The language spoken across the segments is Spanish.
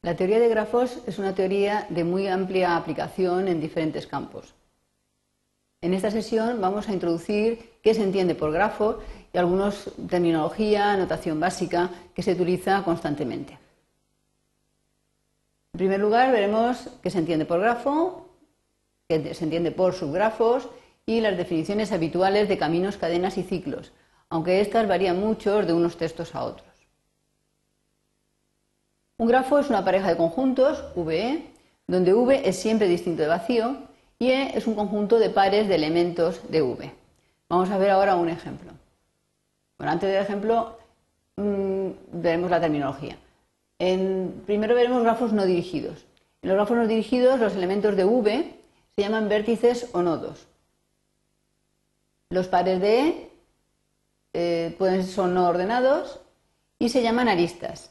La teoría de grafos es una teoría de muy amplia aplicación en diferentes campos. En esta sesión vamos a introducir qué se entiende por grafo y algunos terminología, notación básica que se utiliza constantemente. En primer lugar, veremos qué se entiende por grafo, qué se entiende por subgrafos y las definiciones habituales de caminos, cadenas y ciclos, aunque estas varían mucho de unos textos a otros. Un grafo es una pareja de conjuntos, VE, donde V es siempre distinto de vacío y E es un conjunto de pares de elementos de V. Vamos a ver ahora un ejemplo. Bueno, antes del ejemplo mmm, veremos la terminología. En, primero veremos grafos no dirigidos. En los grafos no dirigidos los elementos de V se llaman vértices o nodos. Los pares de E eh, pueden, son no ordenados y se llaman aristas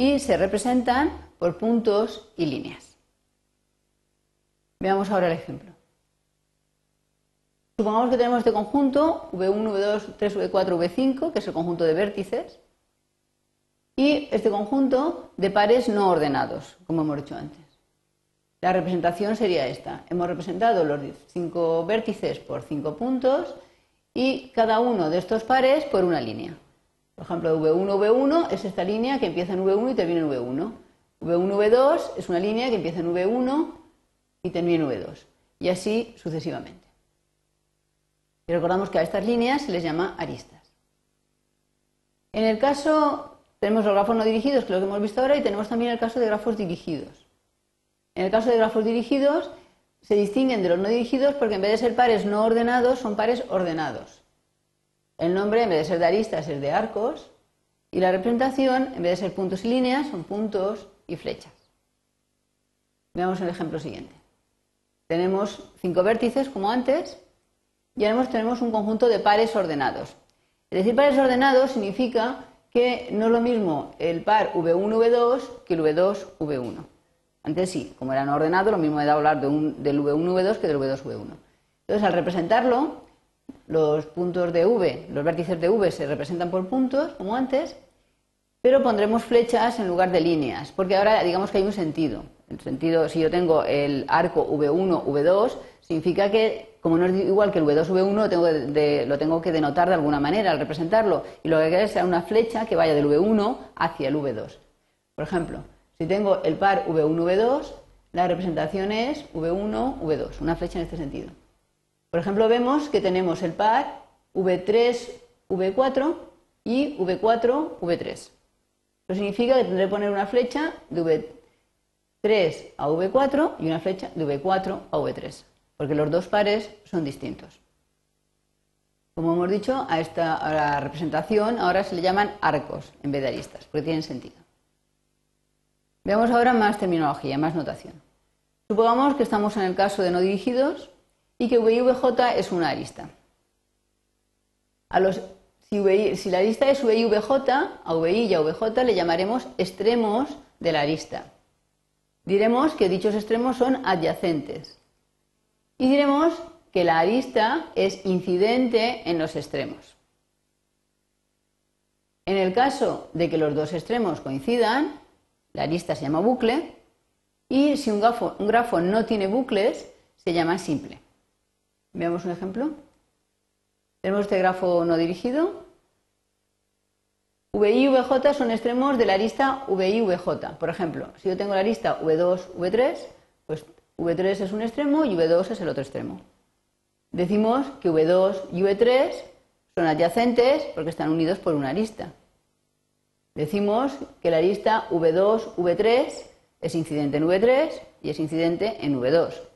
y se representan por puntos y líneas. Veamos ahora el ejemplo. Supongamos que tenemos este conjunto V1, V2, 3, V4, V5, que es el conjunto de vértices, y este conjunto de pares no ordenados, como hemos dicho antes. La representación sería esta. Hemos representado los cinco vértices por cinco puntos y cada uno de estos pares por una línea. Por ejemplo, V1, V1 es esta línea que empieza en V1 y termina en V1. V1, V2 es una línea que empieza en V1 y termina en V2. Y así sucesivamente. Y recordamos que a estas líneas se les llama aristas. En el caso, tenemos los grafos no dirigidos, que es lo que hemos visto ahora, y tenemos también el caso de grafos dirigidos. En el caso de grafos dirigidos, se distinguen de los no dirigidos porque en vez de ser pares no ordenados, son pares ordenados. El nombre, en vez de ser de aristas, es de arcos. Y la representación, en vez de ser puntos y líneas, son puntos y flechas. Veamos el ejemplo siguiente. Tenemos cinco vértices, como antes, y además tenemos un conjunto de pares ordenados. Es decir, pares ordenados significa que no es lo mismo el par V1-V2 que el V2-V1. Antes sí, como eran ordenados, lo mismo era hablar de un, del V1-V2 que del V2-V1. Entonces, al representarlo, los puntos de V, los vértices de V se representan por puntos, como antes, pero pondremos flechas en lugar de líneas, porque ahora digamos que hay un sentido. El sentido, si yo tengo el arco V1, V2, significa que, como no es igual que el V2, V1, lo tengo, lo tengo que denotar de alguna manera al representarlo. Y lo que quiero es una flecha que vaya del V1 hacia el V2. Por ejemplo, si tengo el par V1, V2, la representación es V1, V2, una flecha en este sentido. Por ejemplo, vemos que tenemos el par V3, V4 y V4, V3. Eso significa que tendré que poner una flecha de V3 a V4 y una flecha de V4 a V3, porque los dos pares son distintos. Como hemos dicho, a esta representación ahora se le llaman arcos en vez de aristas, porque tienen sentido. Veamos ahora más terminología, más notación. Supongamos que estamos en el caso de no dirigidos y que VI-VJ es una arista. Si, la arista es VI-VJ, a VI y a VJ le llamaremos extremos de la arista. Diremos que dichos extremos son adyacentes. Y diremos que la arista es incidente en los extremos. En el caso de que los dos extremos coincidan, la arista se llama bucle y si un grafo no tiene bucles, se llama simple. Veamos un ejemplo. Tenemos este grafo no dirigido. VI y VJ son extremos de la arista VI y VJ. Por ejemplo, si yo tengo la arista V2, V3, pues V3 es un extremo y V2 es el otro extremo. Decimos que V2 y V3 son adyacentes porque están unidos por una arista. Decimos que la arista V2, V3 es incidente en V3 y es incidente en V2.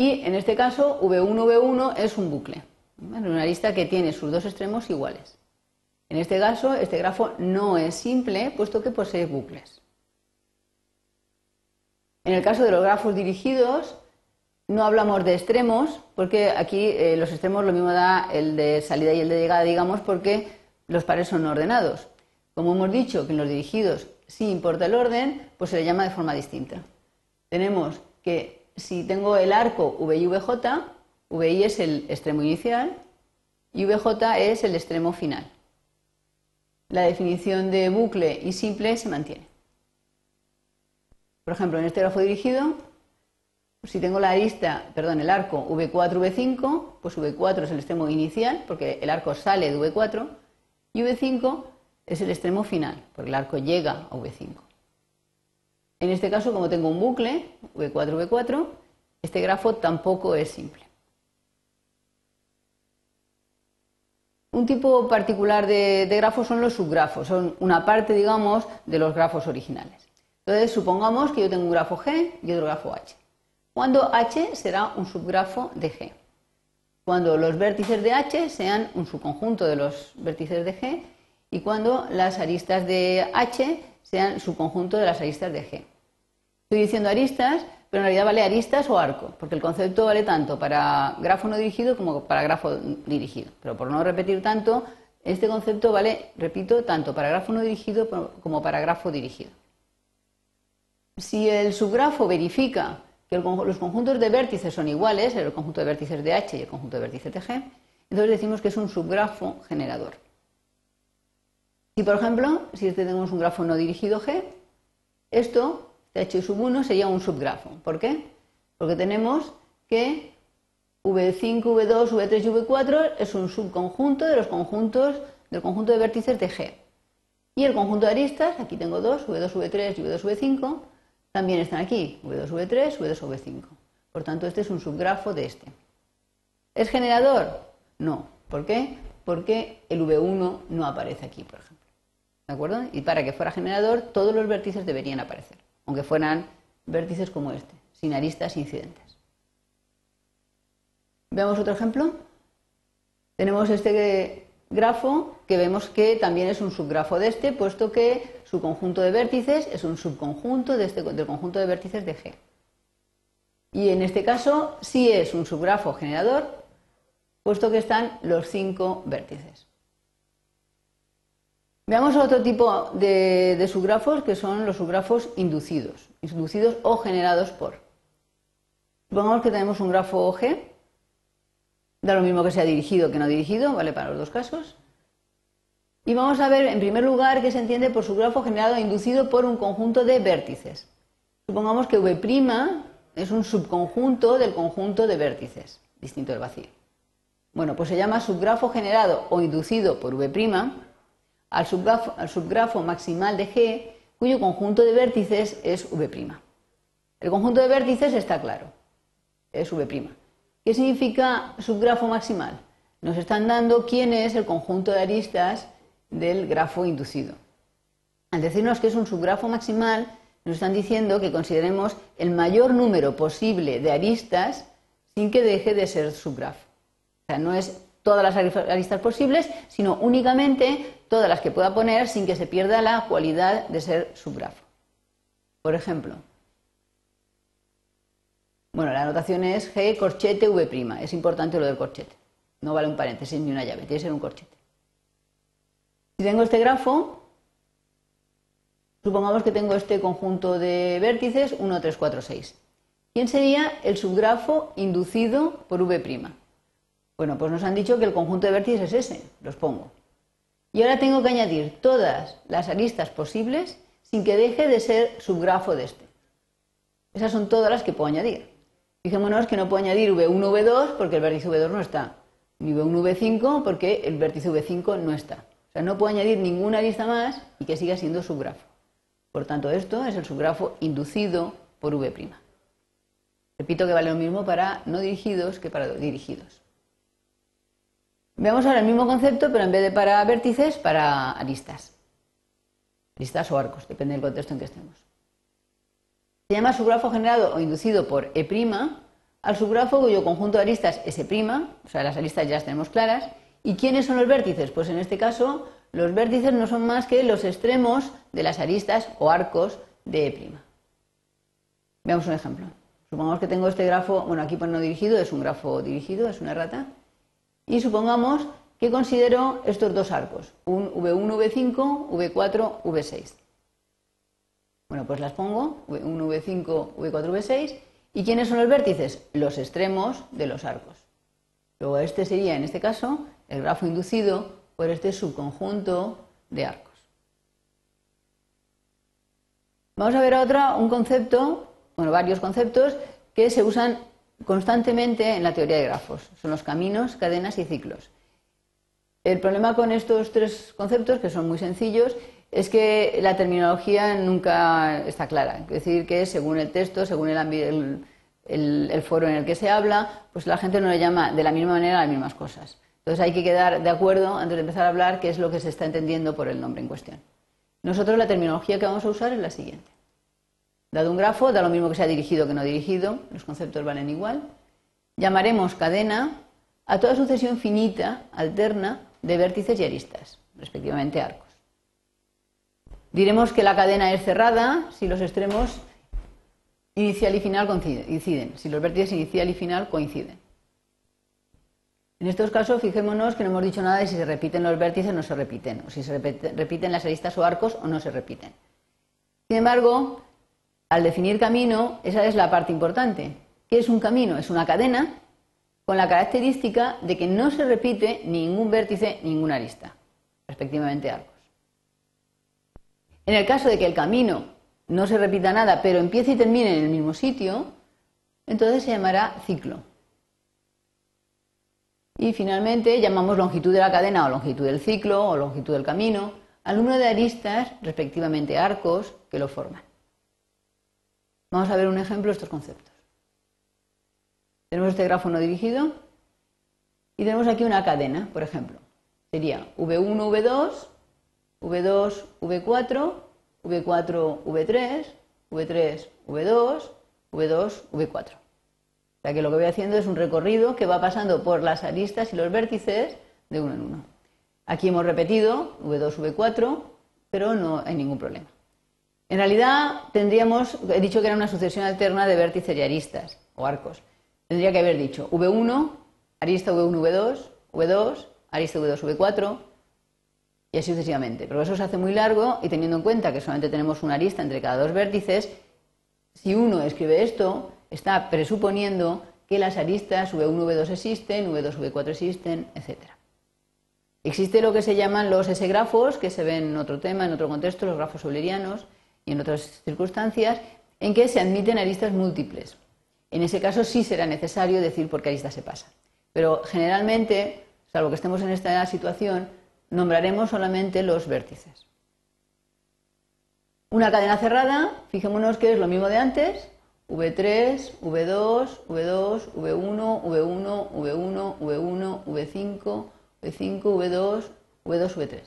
Y en este caso, V1, V1 es un bucle, una lista que tiene sus dos extremos iguales. En este caso, este grafo no es simple, puesto que posee bucles. En el caso de los grafos dirigidos, no hablamos de extremos, porque aquí eh, los extremos lo mismo da el de salida y el de llegada, digamos, porque los pares son ordenados. Como hemos dicho que en los dirigidos sí importa el orden, pues se le llama de forma distinta. Tenemos que si tengo el arco VI VJ, VI es el extremo inicial y VJ es el extremo final. La definición de bucle y simple se mantiene. Por ejemplo, en este grafo dirigido, si tengo la arista, perdón, el arco V4, V5, pues V4 es el extremo inicial, porque el arco sale de V4, y V5 es el extremo final, porque el arco llega a V5. En este caso, como tengo un bucle, V4, V4, este grafo tampoco es simple. Un tipo particular de, de grafos son los subgrafos, son una parte, digamos, de los grafos originales. Entonces, supongamos que yo tengo un grafo G y otro grafo H. Cuando H será un subgrafo de G. Cuando los vértices de H sean un subconjunto de los vértices de G y cuando las aristas de H sean subconjunto de las aristas de G. Estoy diciendo aristas, pero en realidad vale aristas o arco, porque el concepto vale tanto para grafo no dirigido como para grafo dirigido. Pero por no repetir tanto, este concepto vale, repito, tanto para grafo no dirigido como para grafo dirigido. Si el subgrafo verifica que los conjuntos de vértices son iguales, el conjunto de vértices de H y el conjunto de vértices de G, entonces decimos que es un subgrafo generador. Si, por ejemplo, si este tenemos un grafo no dirigido G, esto, H sub 1, sería un subgrafo. ¿Por qué? Porque tenemos que V5, V2, V3 y V4 es un subconjunto de los conjuntos del conjunto de vértices de G. Y el conjunto de aristas, aquí tengo dos, V2, V3 y V2, V5, también están aquí, V2, V3, V2, V5. Por tanto, este es un subgrafo de este. ¿Es generador? No. ¿Por qué? Porque el V1 no aparece aquí, por ejemplo. ¿De acuerdo? Y para que fuera generador, todos los vértices deberían aparecer, aunque fueran vértices como este, sin aristas incidentes. Veamos otro ejemplo. Tenemos este grafo que vemos que también es un subgrafo de este, puesto que su conjunto de vértices es un subconjunto de este, del conjunto de vértices de G. Y en este caso sí es un subgrafo generador, puesto que están los cinco vértices. Veamos otro tipo de, subgrafos que son los subgrafos inducidos, inducidos o generados por. Supongamos que tenemos un grafo G Da lo mismo que sea dirigido que no dirigido, vale para los dos casos. Y vamos a ver, en primer lugar, qué se entiende por subgrafo generado e inducido por un conjunto de vértices. Supongamos que V' es un subconjunto del conjunto de vértices, distinto del vacío. Bueno, pues se llama subgrafo generado o inducido por V' al subgrafo, al subgrafo maximal de G, cuyo conjunto de vértices es V'. El conjunto de vértices está claro, es V'. ¿Qué significa subgrafo maximal? Nos están dando quién es el conjunto de aristas del grafo inducido. Al decirnos que es un subgrafo maximal, nos están diciendo que consideremos el mayor número posible de aristas sin que deje de ser subgrafo. O sea, no es todas las aristas posibles, sino únicamente todas las que pueda poner sin que se pierda la cualidad de ser subgrafo. Por ejemplo, bueno, la anotación es G corchete V'. Es importante lo del corchete. No vale un paréntesis ni una llave, tiene que ser un corchete. Si tengo este grafo, supongamos que tengo este conjunto de vértices 1, 3, 4, 6. ¿Quién sería el subgrafo inducido por V'? Bueno, pues nos han dicho que el conjunto de vértices es ese, los pongo. Y ahora tengo que añadir todas las aristas posibles sin que deje de ser subgrafo de este. Esas son todas las que puedo añadir. Fijémonos que no puedo añadir V1, V2 porque el vértice V2 no está, ni V1, V5 porque el vértice V5 no está. O sea, no puedo añadir ninguna arista más y que siga siendo subgrafo. Por tanto, esto es el subgrafo inducido por V'. Repito que vale lo mismo para no dirigidos que para dirigidos. Veamos ahora el mismo concepto, pero en vez de para vértices, para aristas. Aristas o arcos, depende del contexto en que estemos. Se llama subgrafo generado o inducido por E' al subgrafo cuyo conjunto de aristas es E', o sea, las aristas ya las tenemos claras. ¿Y quiénes son los vértices? Pues en este caso, los vértices no son más que los extremos de las aristas o arcos de E'. Veamos un ejemplo. Supongamos que tengo este grafo, bueno, aquí por no dirigido, es un grafo dirigido, es una rata. Y supongamos que considero estos dos arcos, un V1, V5, V4, V6. Bueno, pues las pongo, V1, V5, V4, V6. ¿Y quiénes son los vértices? Los extremos de los arcos. Luego este sería, en este caso, el grafo inducido por este subconjunto de arcos. Vamos a ver ahora un concepto, bueno, varios conceptos que se usan constantemente en la teoría de grafos. Son los caminos, cadenas y ciclos. El problema con estos tres conceptos, que son muy sencillos, es que la terminología nunca está clara. Es decir, que según el texto, según el, el, foro en el que se habla, pues la gente no le llama de la misma manera a las mismas cosas. Entonces hay que quedar de acuerdo antes de empezar a hablar qué es lo que se está entendiendo por el nombre en cuestión. Nosotros la terminología que vamos a usar es la siguiente. Dado un grafo, da lo mismo que sea dirigido que no dirigido, los conceptos valen igual. Llamaremos cadena a toda sucesión finita, alterna, de vértices y aristas, respectivamente arcos. Diremos que la cadena es cerrada si los extremos inicial y final coinciden, si los vértices inicial y final coinciden. En estos casos, fijémonos que no hemos dicho nada de si se repiten los vértices o no se repiten, o si se repiten las aristas o arcos o no se repiten. Sin embargo, al definir camino, esa es la parte importante. ¿Qué es un camino? Es una cadena con la característica de que no se repite ningún vértice, ninguna arista, respectivamente arcos. En el caso de que el camino no se repita nada, pero empiece y termine en el mismo sitio, entonces se llamará ciclo. Y finalmente llamamos longitud de la cadena o longitud del ciclo o longitud del camino al número de aristas, respectivamente arcos, que lo forman. Vamos a ver un ejemplo de estos conceptos. Tenemos este grafo no dirigido y tenemos aquí una cadena, por ejemplo. Sería V1, V2, V2, V4, V4, V3, V3, V2, V2, V4. O sea que lo que voy haciendo es un recorrido que va pasando por las aristas y los vértices de uno en uno. Aquí hemos repetido V2, V4, pero no hay ningún problema. En realidad tendríamos, he dicho que era una sucesión alterna de vértices y aristas o arcos. Tendría que haber dicho V1, arista V1, V2, V2, arista V2, V4 y así sucesivamente. Pero eso se hace muy largo y teniendo en cuenta que solamente tenemos una arista entre cada dos vértices, si uno escribe esto, está presuponiendo que las aristas V1, V2 existen, V2, V4 existen, etc. Existe lo que se llaman los S-grafos, que se ven en otro tema, en otro contexto, los grafos eulerianos y en otras circunstancias, en que se admiten aristas múltiples. En ese caso sí será necesario decir por qué arista se pasa. Pero generalmente, salvo que estemos en esta situación, nombraremos solamente los vértices. Una cadena cerrada, fijémonos que es lo mismo de antes, V3, V2, V2, V1, V1, V1, V1, V5, V5, V2, V2, V3.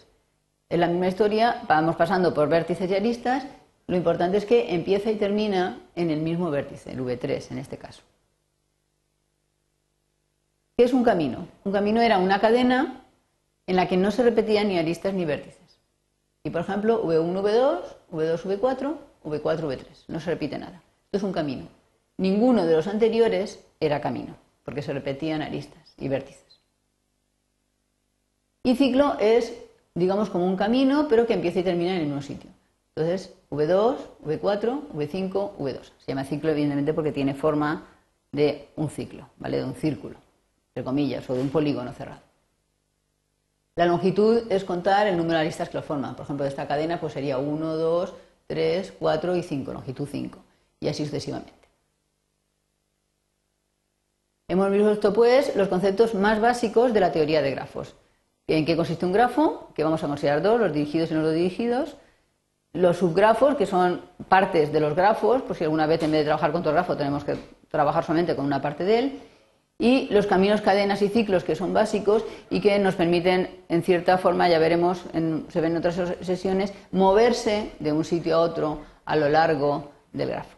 En la misma historia vamos pasando por vértices y aristas lo importante es que empieza y termina en el mismo vértice, el V3 en este caso. ¿Qué es un camino? Un camino era una cadena en la que no se repetían ni aristas ni vértices. Y por ejemplo, V1, V2, V2, V4, V4, V3. No se repite nada. Esto es un camino. Ninguno de los anteriores era camino, porque se repetían aristas y vértices. Y ciclo es, digamos, como un camino, pero que empieza y termina en el mismo sitio. Entonces, V2, V4, V5, V2. Se llama ciclo, evidentemente, porque tiene forma de un ciclo, ¿vale? De un círculo, entre comillas, o de un polígono cerrado. La longitud es contar el número de aristas que lo forman. Por ejemplo, de esta cadena pues sería 1, 2, 3, 4 y 5, longitud 5, y así sucesivamente. Hemos visto, pues, los conceptos más básicos de la teoría de grafos. ¿En qué consiste un grafo? Que vamos a considerar dos, los dirigidos y no los dirigidos los subgrafos, que son partes de los grafos, pues si alguna vez en vez de trabajar con todo grafo tenemos que trabajar solamente con una parte de él, y los caminos, cadenas y ciclos, que son básicos y que nos permiten, en cierta forma, ya veremos, se ven en otras sesiones, moverse de un sitio a otro a lo largo del grafo.